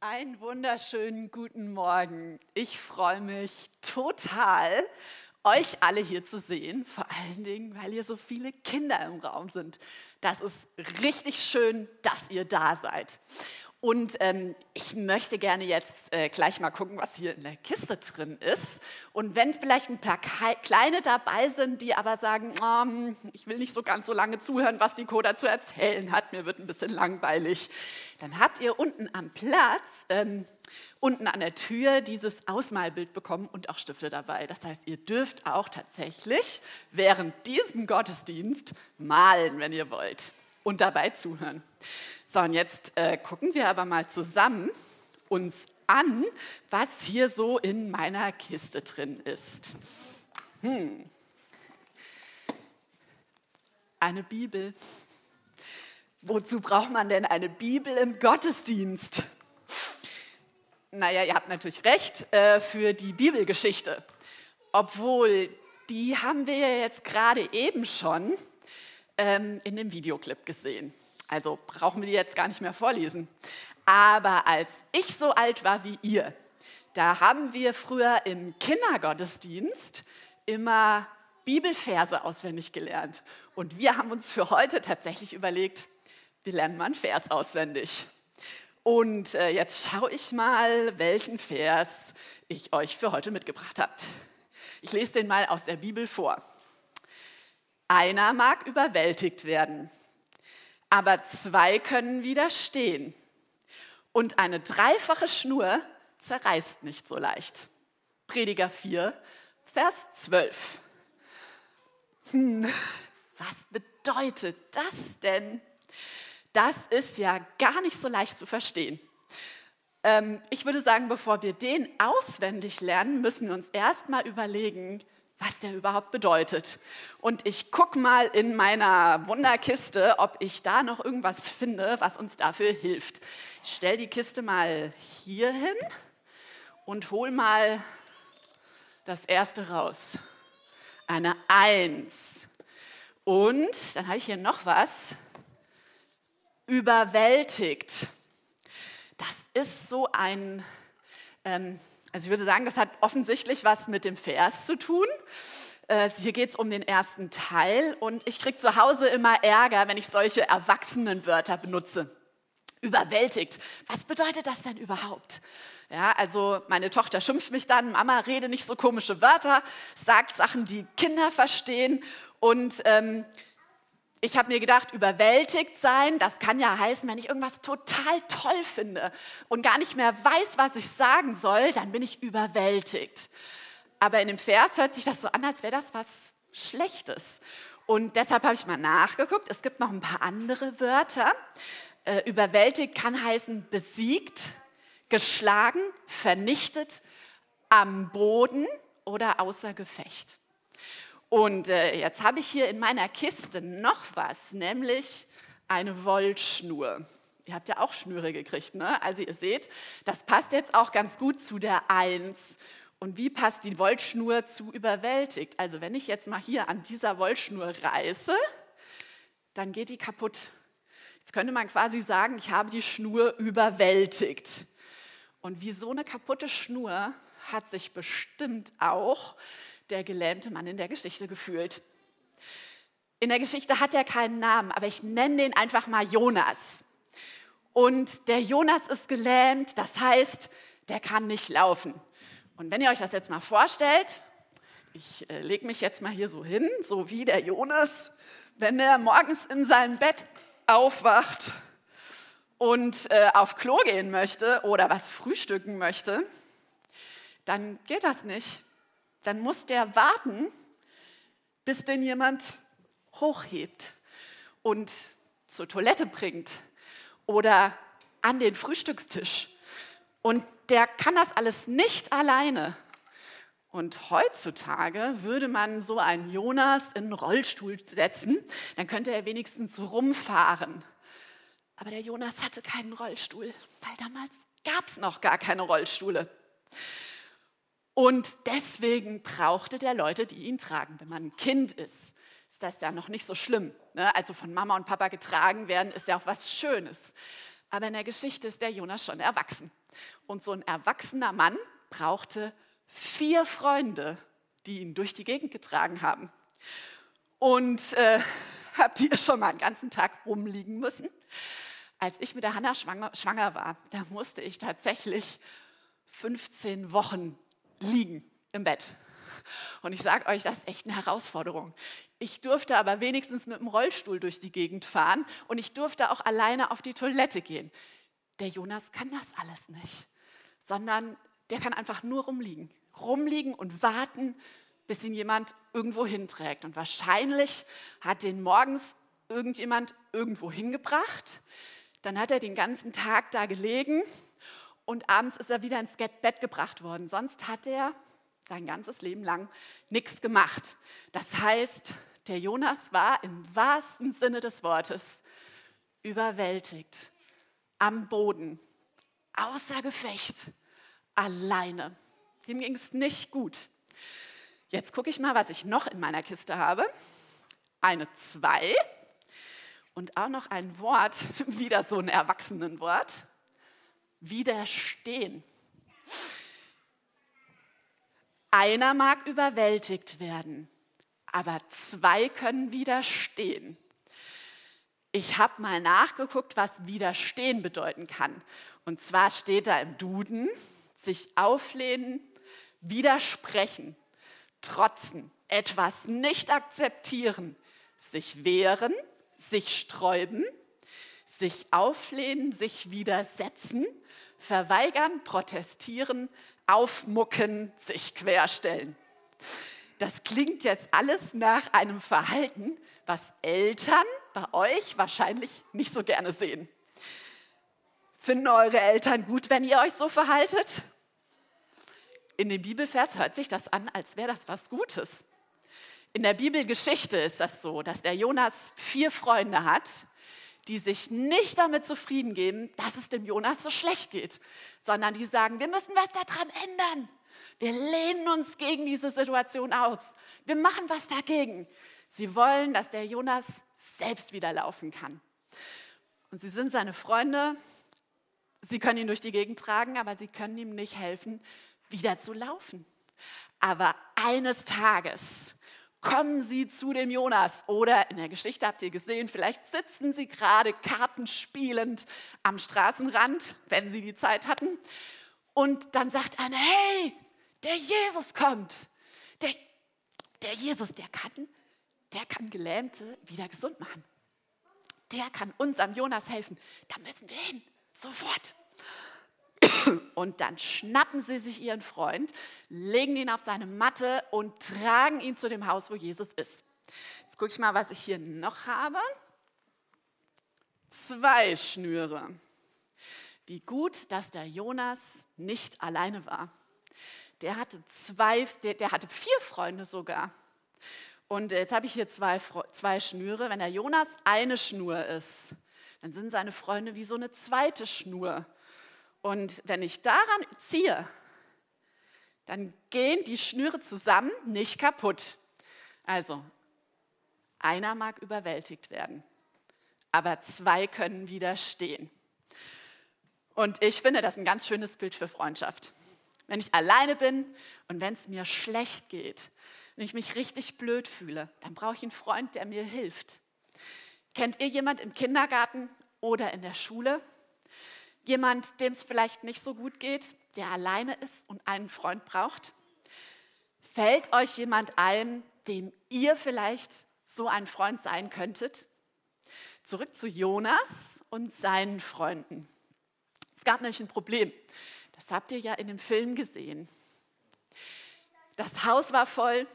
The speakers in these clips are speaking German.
Einen wunderschönen guten Morgen. Ich freue mich total, euch alle hier zu sehen, vor allen Dingen, weil ihr so viele Kinder im Raum sind. Das ist richtig schön, dass ihr da seid. Und ähm, ich möchte gerne jetzt äh, gleich mal gucken, was hier in der Kiste drin ist. Und wenn vielleicht ein paar Kleine dabei sind, die aber sagen, oh, ich will nicht so ganz so lange zuhören, was die Coda zu erzählen hat, mir wird ein bisschen langweilig, dann habt ihr unten am Platz, ähm, unten an der Tür dieses Ausmalbild bekommen und auch Stifte dabei. Das heißt, ihr dürft auch tatsächlich während diesem Gottesdienst malen, wenn ihr wollt und dabei zuhören. So, und jetzt äh, gucken wir aber mal zusammen uns an, was hier so in meiner Kiste drin ist. Hm. Eine Bibel. Wozu braucht man denn eine Bibel im Gottesdienst? Naja, ihr habt natürlich recht, äh, für die Bibelgeschichte. Obwohl, die haben wir ja jetzt gerade eben schon ähm, in dem Videoclip gesehen. Also brauchen wir die jetzt gar nicht mehr vorlesen. Aber als ich so alt war wie ihr, da haben wir früher im Kindergottesdienst immer Bibelverse auswendig gelernt. Und wir haben uns für heute tatsächlich überlegt, wir lernen mal einen Vers auswendig. Und äh, jetzt schaue ich mal, welchen Vers ich euch für heute mitgebracht habe. Ich lese den mal aus der Bibel vor. Einer mag überwältigt werden, aber zwei können widerstehen. Und eine dreifache Schnur zerreißt nicht so leicht. Prediger 4, Vers 12. Hm, was bedeutet das denn? Das ist ja gar nicht so leicht zu verstehen. Ähm, ich würde sagen, bevor wir den auswendig lernen, müssen wir uns erst mal überlegen, was der überhaupt bedeutet. Und ich gucke mal in meiner Wunderkiste, ob ich da noch irgendwas finde, was uns dafür hilft. Ich stelle die Kiste mal hier hin und hol mal das erste raus. Eine Eins. Und dann habe ich hier noch was. Überwältigt. Das ist so ein ähm, also ich würde sagen, das hat offensichtlich was mit dem Vers zu tun. Äh, hier geht es um den ersten Teil und ich kriege zu Hause immer Ärger, wenn ich solche Erwachsenenwörter benutze. Überwältigt. Was bedeutet das denn überhaupt? Ja, also meine Tochter schimpft mich dann, Mama, rede nicht so komische Wörter, sagt Sachen, die Kinder verstehen und ähm, ich habe mir gedacht, überwältigt sein, das kann ja heißen, wenn ich irgendwas total toll finde und gar nicht mehr weiß, was ich sagen soll, dann bin ich überwältigt. Aber in dem Vers hört sich das so an, als wäre das was Schlechtes. Und deshalb habe ich mal nachgeguckt. Es gibt noch ein paar andere Wörter. Äh, überwältigt kann heißen besiegt, geschlagen, vernichtet, am Boden oder außer Gefecht. Und äh, jetzt habe ich hier in meiner Kiste noch was, nämlich eine Wollschnur. Ihr habt ja auch Schnüre gekriegt, ne? Also ihr seht, das passt jetzt auch ganz gut zu der Eins. Und wie passt die Wollschnur zu überwältigt? Also wenn ich jetzt mal hier an dieser Wollschnur reiße, dann geht die kaputt. Jetzt könnte man quasi sagen, ich habe die Schnur überwältigt. Und wie so eine kaputte Schnur hat sich bestimmt auch der gelähmte Mann in der Geschichte gefühlt. In der Geschichte hat er keinen Namen, aber ich nenne den einfach mal Jonas. Und der Jonas ist gelähmt, das heißt, der kann nicht laufen. Und wenn ihr euch das jetzt mal vorstellt, ich äh, lege mich jetzt mal hier so hin, so wie der Jonas, wenn er morgens in seinem Bett aufwacht und äh, auf Klo gehen möchte oder was frühstücken möchte, dann geht das nicht dann muss der warten, bis den jemand hochhebt und zur Toilette bringt oder an den Frühstückstisch. Und der kann das alles nicht alleine. Und heutzutage würde man so einen Jonas in einen Rollstuhl setzen, dann könnte er wenigstens rumfahren. Aber der Jonas hatte keinen Rollstuhl, weil damals gab es noch gar keine Rollstühle. Und deswegen brauchte der Leute, die ihn tragen. Wenn man ein Kind ist, ist das ja noch nicht so schlimm. Ne? Also von Mama und Papa getragen werden, ist ja auch was Schönes. Aber in der Geschichte ist der Jonas schon erwachsen. Und so ein erwachsener Mann brauchte vier Freunde, die ihn durch die Gegend getragen haben. Und äh, habt ihr schon mal einen ganzen Tag rumliegen müssen? Als ich mit der Hanna schwanger, schwanger war, da musste ich tatsächlich 15 Wochen liegen im Bett. Und ich sage euch, das ist echt eine Herausforderung. Ich durfte aber wenigstens mit dem Rollstuhl durch die Gegend fahren und ich durfte auch alleine auf die Toilette gehen. Der Jonas kann das alles nicht, sondern der kann einfach nur rumliegen. Rumliegen und warten, bis ihn jemand irgendwo hinträgt. Und wahrscheinlich hat den morgens irgendjemand irgendwo hingebracht. Dann hat er den ganzen Tag da gelegen und abends ist er wieder ins Bett gebracht worden. Sonst hat er sein ganzes Leben lang nichts gemacht. Das heißt, der Jonas war im wahrsten Sinne des Wortes überwältigt, am Boden, außer Gefecht, alleine. Dem ging es nicht gut. Jetzt gucke ich mal, was ich noch in meiner Kiste habe. Eine zwei und auch noch ein Wort, wieder so ein Erwachsenenwort. Widerstehen. Einer mag überwältigt werden, aber zwei können widerstehen. Ich habe mal nachgeguckt, was widerstehen bedeuten kann. Und zwar steht da im Duden, sich auflehnen, widersprechen, trotzen, etwas nicht akzeptieren, sich wehren, sich sträuben, sich auflehnen, sich widersetzen, verweigern, protestieren, aufmucken, sich querstellen. Das klingt jetzt alles nach einem Verhalten, was Eltern bei euch wahrscheinlich nicht so gerne sehen. Finden eure Eltern gut, wenn ihr euch so verhaltet? In dem Bibelvers hört sich das an, als wäre das was Gutes. In der Bibelgeschichte ist das so, dass der Jonas vier Freunde hat, die sich nicht damit zufrieden geben, dass es dem Jonas so schlecht geht, sondern die sagen, wir müssen was daran ändern. Wir lehnen uns gegen diese Situation aus. Wir machen was dagegen. Sie wollen, dass der Jonas selbst wieder laufen kann. Und sie sind seine Freunde. Sie können ihn durch die Gegend tragen, aber sie können ihm nicht helfen, wieder zu laufen. Aber eines Tages kommen sie zu dem Jonas. Oder in der Geschichte habt ihr gesehen, vielleicht sitzen sie gerade kartenspielend am Straßenrand, wenn sie die Zeit hatten. Und dann sagt einer, hey, der Jesus kommt. Der, der Jesus, der kann, der kann Gelähmte wieder gesund machen. Der kann unserem Jonas helfen. Da müssen wir hin, sofort. Und dann schnappen sie sich ihren Freund, legen ihn auf seine Matte und tragen ihn zu dem Haus, wo Jesus ist. Jetzt gucke ich mal, was ich hier noch habe. Zwei Schnüre. Wie gut, dass der Jonas nicht alleine war. Der hatte zwei, der, der hatte vier Freunde sogar. Und jetzt habe ich hier zwei, zwei Schnüre. Wenn der Jonas eine Schnur ist, dann sind seine Freunde wie so eine zweite Schnur. Und wenn ich daran ziehe, dann gehen die Schnüre zusammen nicht kaputt. Also, einer mag überwältigt werden, aber zwei können widerstehen. Und ich finde das ein ganz schönes Bild für Freundschaft. Wenn ich alleine bin und wenn es mir schlecht geht, wenn ich mich richtig blöd fühle, dann brauche ich einen Freund, der mir hilft. Kennt ihr jemand im Kindergarten oder in der Schule, Jemand, dem es vielleicht nicht so gut geht, der alleine ist und einen Freund braucht? Fällt euch jemand ein, dem ihr vielleicht so ein Freund sein könntet? Zurück zu Jonas und seinen Freunden. Es gab nämlich ein Problem. Das habt ihr ja in dem Film gesehen. Das Haus war voll,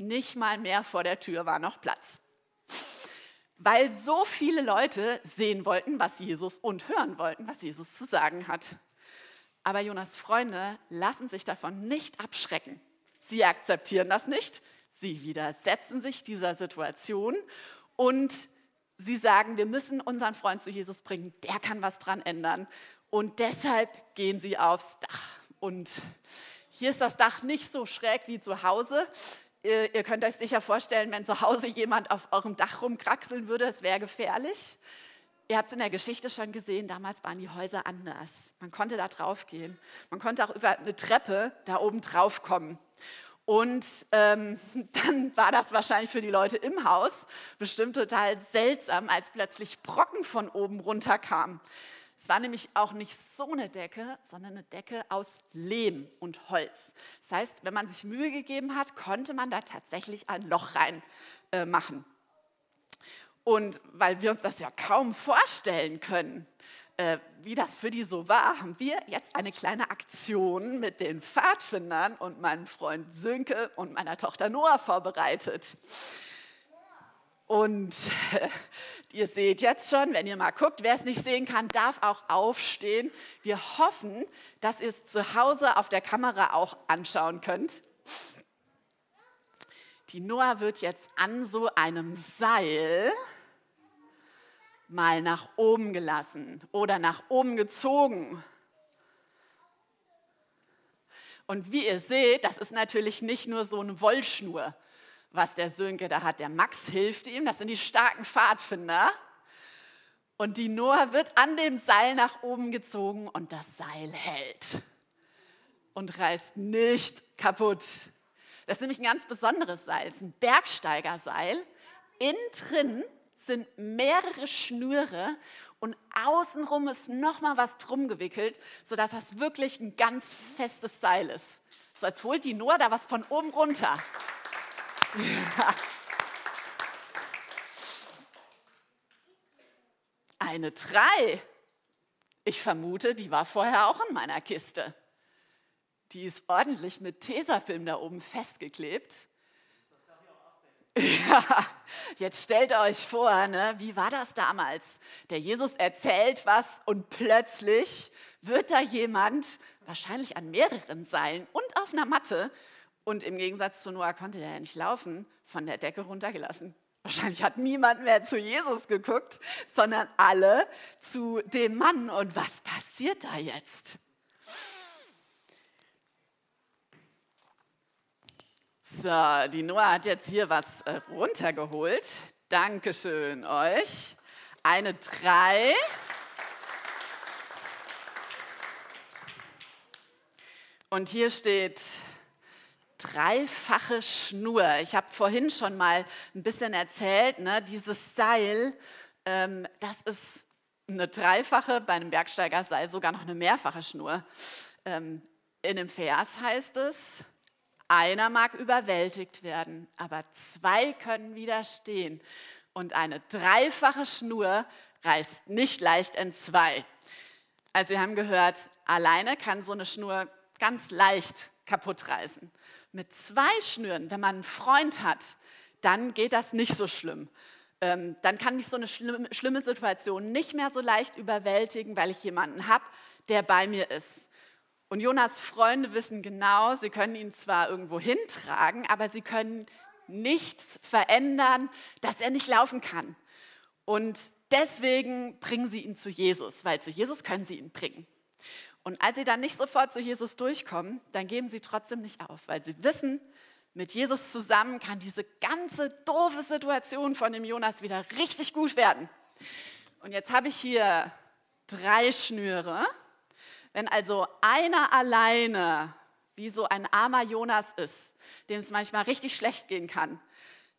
nicht mal mehr vor der Tür war noch Platz weil so viele Leute sehen wollten, was Jesus und hören wollten, was Jesus zu sagen hat. Aber Jonas Freunde lassen sich davon nicht abschrecken. Sie akzeptieren das nicht, sie widersetzen sich dieser Situation und sie sagen, wir müssen unseren Freund zu Jesus bringen, der kann was dran ändern. Und deshalb gehen sie aufs Dach. Und hier ist das Dach nicht so schräg wie zu Hause. Ihr, ihr könnt euch sicher vorstellen, wenn zu Hause jemand auf eurem Dach rumkraxeln würde, es wäre gefährlich. ihr habt es in der Geschichte schon gesehen, damals waren die Häuser anders. Man konnte da drauf gehen. Man konnte auch über eine Treppe da oben drauf kommen. Und ähm, dann war das wahrscheinlich für die Leute im Haus bestimmt total seltsam, als plötzlich Brocken von oben runterkamen. Es war nämlich auch nicht so eine Decke, sondern eine Decke aus Lehm und Holz. Das heißt, wenn man sich Mühe gegeben hat, konnte man da tatsächlich ein Loch rein äh, machen. Und weil wir uns das ja kaum vorstellen können, äh, wie das für die so war, haben wir jetzt eine kleine Aktion mit den Pfadfindern und meinem Freund Sönke und meiner Tochter Noah vorbereitet. Und ihr seht jetzt schon, wenn ihr mal guckt, wer es nicht sehen kann, darf auch aufstehen. Wir hoffen, dass ihr es zu Hause auf der Kamera auch anschauen könnt. Die Noah wird jetzt an so einem Seil mal nach oben gelassen oder nach oben gezogen. Und wie ihr seht, das ist natürlich nicht nur so eine Wollschnur, was der Sönke da hat. Der Max hilft ihm, das sind die starken Pfadfinder. Und die Noah wird an dem Seil nach oben gezogen und das Seil hält und reißt nicht kaputt. Das ist nämlich ein ganz besonderes Seil, es ist ein Bergsteigerseil. Innen drin sind mehrere Schnüre und außenrum ist nochmal was drum gewickelt, sodass das wirklich ein ganz festes Seil ist. So als holt die Noah da was von oben runter. Ja. Eine drei. Ich vermute, die war vorher auch in meiner Kiste. Die ist ordentlich mit Tesafilm da oben festgeklebt. Ja, jetzt stellt euch vor, ne, wie war das damals? Der Jesus erzählt was und plötzlich wird da jemand, wahrscheinlich an mehreren Seilen und auf einer Matte, und im Gegensatz zu Noah konnte der ja nicht laufen, von der Decke runtergelassen. Wahrscheinlich hat niemand mehr zu Jesus geguckt, sondern alle zu dem Mann. Und was passiert da jetzt? So, die Noah hat jetzt hier was äh, runtergeholt. Dankeschön euch. Eine drei. Und hier steht dreifache Schnur. Ich habe vorhin schon mal ein bisschen erzählt, ne, dieses Seil, ähm, das ist eine dreifache, bei einem Bergsteigerseil sogar noch eine mehrfache Schnur. Ähm, in dem Vers heißt es, einer mag überwältigt werden, aber zwei können widerstehen. Und eine dreifache Schnur reißt nicht leicht in zwei. Also wir haben gehört, alleine kann so eine Schnur ganz leicht kaputt reißen. Mit zwei Schnüren, wenn man einen Freund hat, dann geht das nicht so schlimm. Ähm, dann kann mich so eine schlimme, schlimme Situation nicht mehr so leicht überwältigen, weil ich jemanden habe, der bei mir ist. Und Jonas Freunde wissen genau, sie können ihn zwar irgendwo hintragen, aber sie können nichts verändern, dass er nicht laufen kann. Und deswegen bringen sie ihn zu Jesus, weil zu Jesus können sie ihn bringen. Und als sie dann nicht sofort zu Jesus durchkommen, dann geben sie trotzdem nicht auf, weil sie wissen, mit Jesus zusammen kann diese ganze doofe Situation von dem Jonas wieder richtig gut werden. Und jetzt habe ich hier drei Schnüre. Wenn also einer alleine wie so ein armer Jonas ist, dem es manchmal richtig schlecht gehen kann,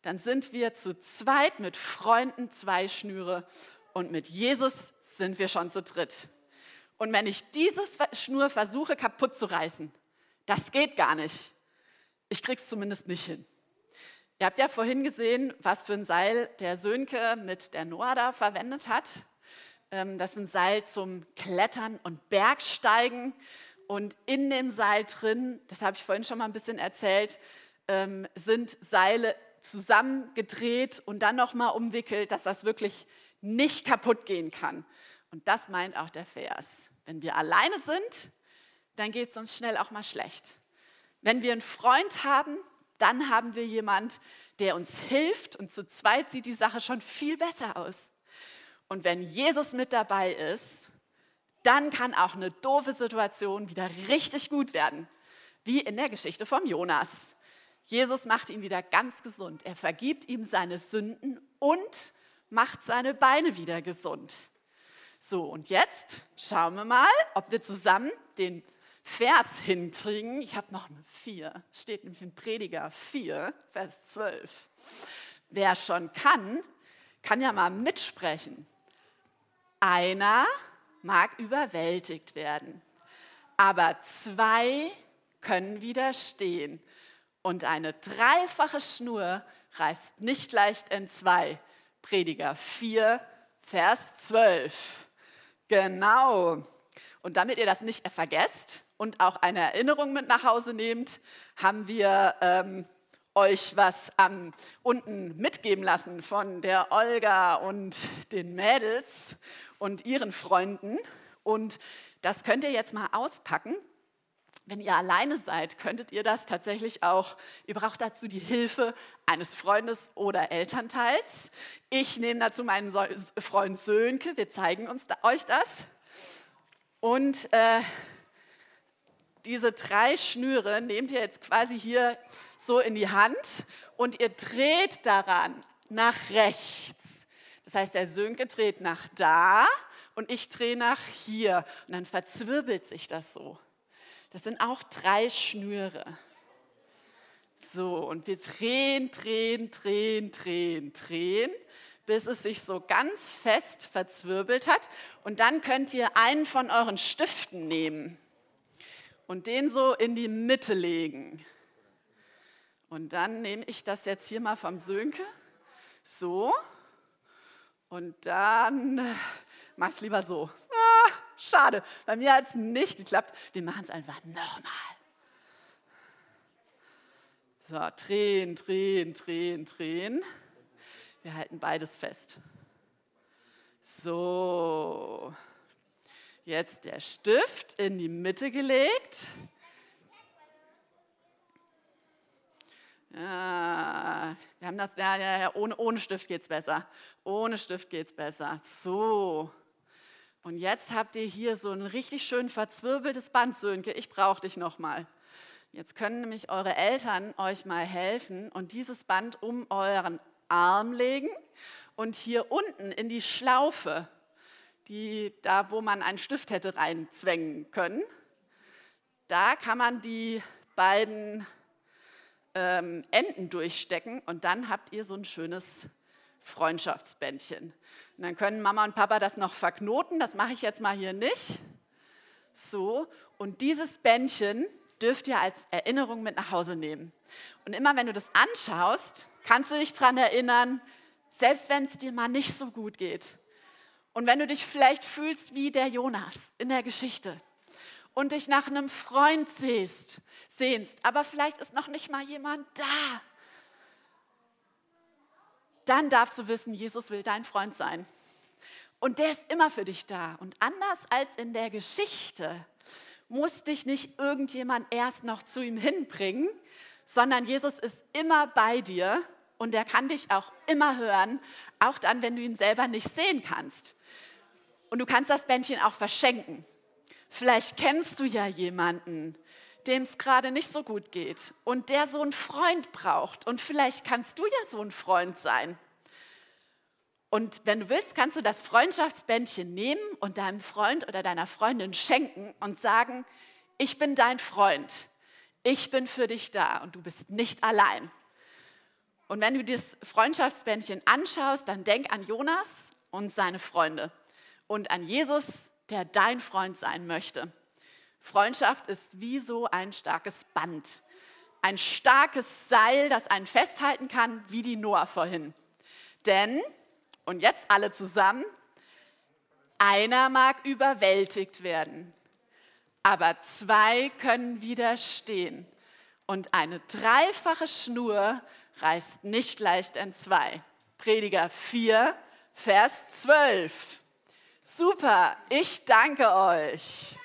dann sind wir zu zweit mit Freunden zwei Schnüre und mit Jesus sind wir schon zu dritt. Und wenn ich diese Schnur versuche kaputt zu reißen, das geht gar nicht. Ich krieg's zumindest nicht hin. Ihr habt ja vorhin gesehen, was für ein Seil der Sönke mit der Noah da verwendet hat. Ähm, das ist ein Seil zum Klettern und Bergsteigen. Und in dem Seil drin, das habe ich vorhin schon mal ein bisschen erzählt, ähm, sind Seile zusammengedreht und dann nochmal umwickelt, dass das wirklich nicht kaputt gehen kann. Und das meint auch der Vers. Wenn wir alleine sind, dann geht es uns schnell auch mal schlecht. Wenn wir einen Freund haben, dann haben wir jemand, der uns hilft und zu zweit sieht die Sache schon viel besser aus. Und wenn Jesus mit dabei ist, dann kann auch eine doofe Situation wieder richtig gut werden, wie in der Geschichte vom Jonas. Jesus macht ihn wieder ganz gesund. Er vergibt ihm seine Sünden und macht seine Beine wieder gesund. So, und jetzt schauen wir mal, ob wir zusammen den Vers hinkriegen. Ich habe noch eine 4, steht nämlich in Prediger 4, Vers 12. Wer schon kann, kann ja mal mitsprechen. Einer mag überwältigt werden, aber zwei können widerstehen. Und eine dreifache Schnur reißt nicht leicht in zwei. Prediger 4, Vers 12. Genau. Und damit ihr das nicht vergesst und auch eine Erinnerung mit nach Hause nehmt, haben wir ähm, euch was am, unten mitgeben lassen von der Olga und den Mädels und ihren Freunden. Und das könnt ihr jetzt mal auspacken. Wenn ihr alleine seid, könntet ihr das tatsächlich auch, ihr braucht dazu die Hilfe eines Freundes oder Elternteils. Ich nehme dazu meinen Freund Sönke, wir zeigen uns da, euch das. Und äh, diese drei Schnüre nehmt ihr jetzt quasi hier so in die Hand und ihr dreht daran nach rechts. Das heißt, der Sönke dreht nach da und ich drehe nach hier. Und dann verzwirbelt sich das so. Das sind auch drei Schnüre. So, und wir drehen, drehen, drehen, drehen, drehen, bis es sich so ganz fest verzwirbelt hat. Und dann könnt ihr einen von euren Stiften nehmen und den so in die Mitte legen. Und dann nehme ich das jetzt hier mal vom Sönke. So. Und dann mache ich es lieber so. Schade, bei mir hat es nicht geklappt. Wir machen es einfach nochmal. So, drehen, drehen, drehen, drehen. Wir halten beides fest. So, jetzt der Stift in die Mitte gelegt. Ja, wir haben das, ja, ja, ja, ohne, ohne Stift geht es besser. Ohne Stift geht es besser. So. Und jetzt habt ihr hier so ein richtig schön verzwirbeltes Band, Sönke. Ich brauche dich nochmal. Jetzt können nämlich eure Eltern euch mal helfen und dieses Band um euren Arm legen und hier unten in die Schlaufe, die, da wo man einen Stift hätte reinzwängen können, da kann man die beiden ähm, Enden durchstecken und dann habt ihr so ein schönes Freundschaftsbändchen. Und dann können Mama und Papa das noch verknoten, das mache ich jetzt mal hier nicht. So, und dieses Bändchen dürft ihr als Erinnerung mit nach Hause nehmen. Und immer wenn du das anschaust, kannst du dich daran erinnern, selbst wenn es dir mal nicht so gut geht. Und wenn du dich vielleicht fühlst wie der Jonas in der Geschichte und dich nach einem Freund siehst, sehnst, aber vielleicht ist noch nicht mal jemand da, dann darfst du wissen, Jesus will dein Freund sein. Und der ist immer für dich da. Und anders als in der Geschichte muss dich nicht irgendjemand erst noch zu ihm hinbringen, sondern Jesus ist immer bei dir und er kann dich auch immer hören, auch dann, wenn du ihn selber nicht sehen kannst. Und du kannst das Bändchen auch verschenken. Vielleicht kennst du ja jemanden, dem es gerade nicht so gut geht und der so einen Freund braucht. Und vielleicht kannst du ja so ein Freund sein. Und wenn du willst, kannst du das Freundschaftsbändchen nehmen und deinem Freund oder deiner Freundin schenken und sagen, ich bin dein Freund, ich bin für dich da und du bist nicht allein. Und wenn du das Freundschaftsbändchen anschaust, dann denk an Jonas und seine Freunde und an Jesus, der dein Freund sein möchte. Freundschaft ist wie so ein starkes Band, ein starkes Seil, das einen festhalten kann, wie die Noah vorhin. Denn, und jetzt alle zusammen, einer mag überwältigt werden, aber zwei können widerstehen. Und eine dreifache Schnur reißt nicht leicht in zwei. Prediger 4, Vers 12. Super, ich danke euch.